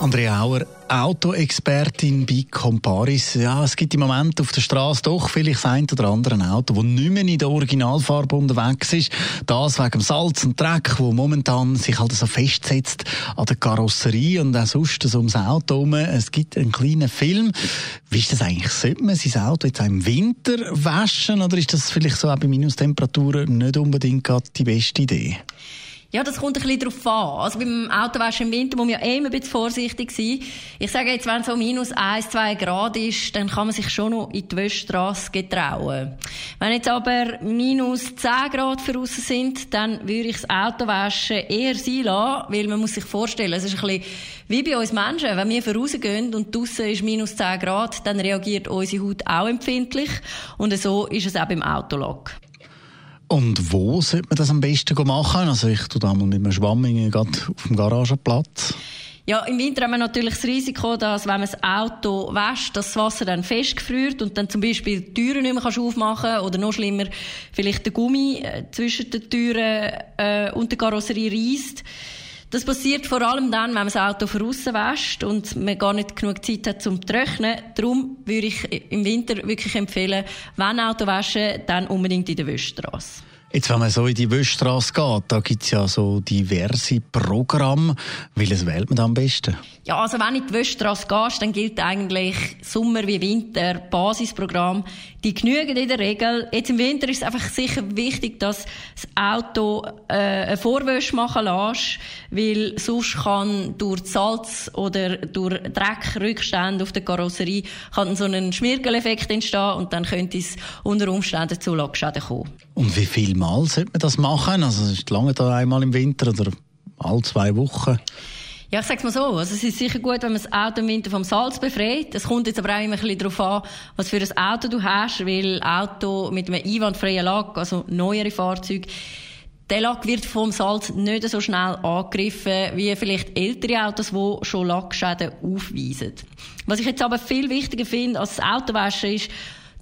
Andrea Auer, Autoexpertin bei Comparis. Ja, es gibt im Moment auf der Straße doch vielleicht ein oder andere Auto, das nicht mehr in der Originalfarbe unterwegs ist. Das wegen dem Salz und Dreck, wo momentan sich halt so festsetzt an der Karosserie und auch sonst so ums Auto herum. Es gibt einen kleinen Film. Wie ist das eigentlich? Sollte man sein Auto jetzt auch im Winter waschen oder ist das vielleicht so auch bei Minustemperaturen nicht unbedingt die beste Idee? Ja, das kommt ein bisschen darauf an. Also beim Autowaschen im Winter muss man ja immer ein bisschen vorsichtig sein. Ich sage jetzt, wenn es so minus 1, 2 Grad ist, dann kann man sich schon noch in die Wäschstrasse getrauen. Wenn jetzt aber minus 10 Grad voraus sind, dann würde ich das Autowaschen eher sein lassen, weil man muss sich vorstellen, es ist ein bisschen wie bei uns Menschen. Wenn wir vorausgehen und draussen ist minus 10 Grad, dann reagiert unsere Haut auch empfindlich. Und so ist es auch beim Autolack. Und wo sollte man das am besten machen? Also ich tue da mal mit einem Schwamm gerade auf dem Garagenplatz. Ja, im Winter haben wir natürlich das Risiko, dass wenn man das Auto wäscht, das Wasser dann festgefriert und dann zum Beispiel die Türen nicht mehr aufmachen kannst oder noch schlimmer, vielleicht der Gummi äh, zwischen den Türen äh, und der Karosserie reißt. Das passiert vor allem dann, wenn man das Auto außen wäscht und man gar nicht genug Zeit hat zum Trocknen. Darum würde ich im Winter wirklich empfehlen, wenn Auto waschen, dann unbedingt in der Wäschstrasse. Jetzt, wenn man so in die Wäschstrasse geht, da gibt es ja so diverse Programme. Welches wählt man da am besten? Ja, also wenn du in die Wäschstrasse gehst, dann gilt eigentlich Sommer wie Winter, Basisprogramm. Die genügen in der Regel. Jetzt im Winter ist es einfach sicher wichtig, dass das Auto äh, eine Vorwäsche machen lässt, weil sonst kann durch Salz oder durch Dreckrückstände auf der Karosserie kann so ein Schmirgeleffekt entstehen und dann könnte es unter Umständen zu Lackschäden kommen. Und wie viel Mal sollte man das machen? Also ist lange da einmal im Winter oder alle zwei Wochen? Ja, ich sag's mal so. Also, es ist sicher gut, wenn man das Auto im Winter vom Salz befreit. Es kommt jetzt aber auch immer ein bisschen darauf an, was für ein Auto du hast, weil Auto mit einem einwandfreien Lack, also neuere Fahrzeuge, der Lack wird vom Salz nicht so schnell angegriffen wie vielleicht ältere Autos, die schon Lackschäden aufweisen. Was ich jetzt aber viel wichtiger finde als das Autowaschen ist,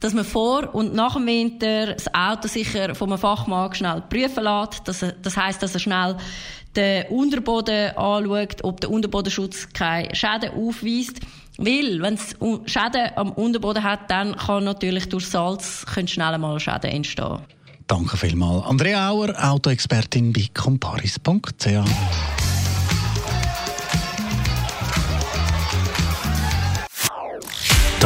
dass man vor und nach dem Winter das Auto sicher vom Fachmann schnell prüfen lässt. Das, das heisst, dass er schnell den Unterboden anschaut, ob der Unterbodenschutz keine Schäden aufweist. Weil, wenn es Schäden am Unterboden hat, dann kann natürlich durch Salz schnell mal Schäden entstehen. Danke vielmals. Andrea Auer, Autoexpertin bei comparis.ch.